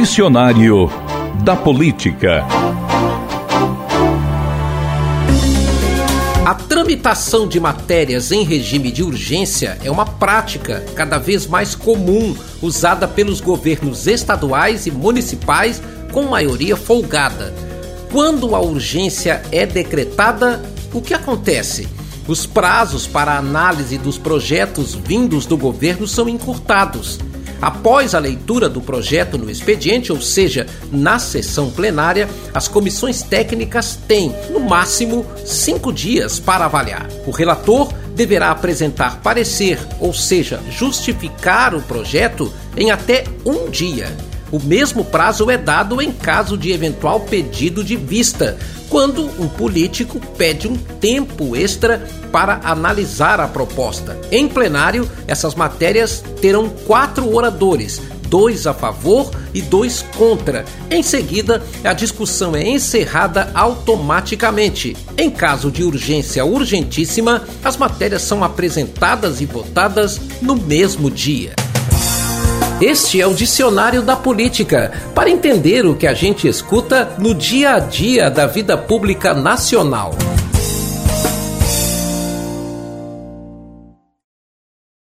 Dicionário da Política. A tramitação de matérias em regime de urgência é uma prática cada vez mais comum usada pelos governos estaduais e municipais com maioria folgada. Quando a urgência é decretada, o que acontece? Os prazos para análise dos projetos vindos do governo são encurtados. Após a leitura do projeto no expediente, ou seja, na sessão plenária, as comissões técnicas têm, no máximo, cinco dias para avaliar. O relator deverá apresentar parecer, ou seja, justificar o projeto em até um dia. O mesmo prazo é dado em caso de eventual pedido de vista, quando um político pede um tempo extra para analisar a proposta. Em plenário, essas matérias terão quatro oradores, dois a favor e dois contra. Em seguida, a discussão é encerrada automaticamente. Em caso de urgência urgentíssima, as matérias são apresentadas e votadas no mesmo dia. Este é o Dicionário da Política, para entender o que a gente escuta no dia a dia da vida pública nacional.